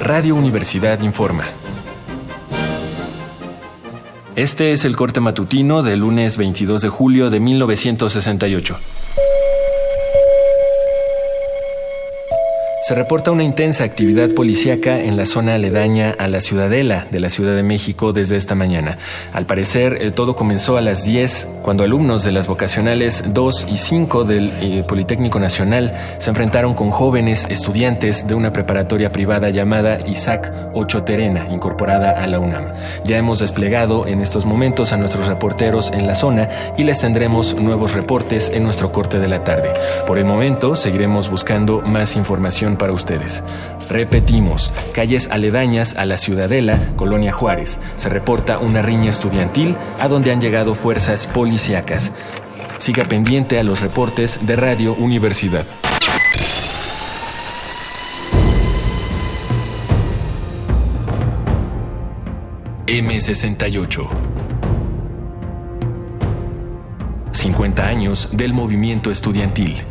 Radio Universidad informa. Este es el corte matutino del lunes 22 de julio de 1968. Se reporta una intensa actividad policíaca en la zona aledaña a la Ciudadela de la Ciudad de México desde esta mañana. Al parecer, eh, todo comenzó a las 10 cuando alumnos de las vocacionales 2 y 5 del eh, Politécnico Nacional se enfrentaron con jóvenes estudiantes de una preparatoria privada llamada Isaac Ocho Terena, incorporada a la UNAM. Ya hemos desplegado en estos momentos a nuestros reporteros en la zona y les tendremos nuevos reportes en nuestro corte de la tarde. Por el momento, seguiremos buscando más información para ustedes. Repetimos, calles aledañas a la Ciudadela, Colonia Juárez, se reporta una riña estudiantil a donde han llegado fuerzas policíacas. Siga pendiente a los reportes de Radio Universidad. M68 50 años del movimiento estudiantil.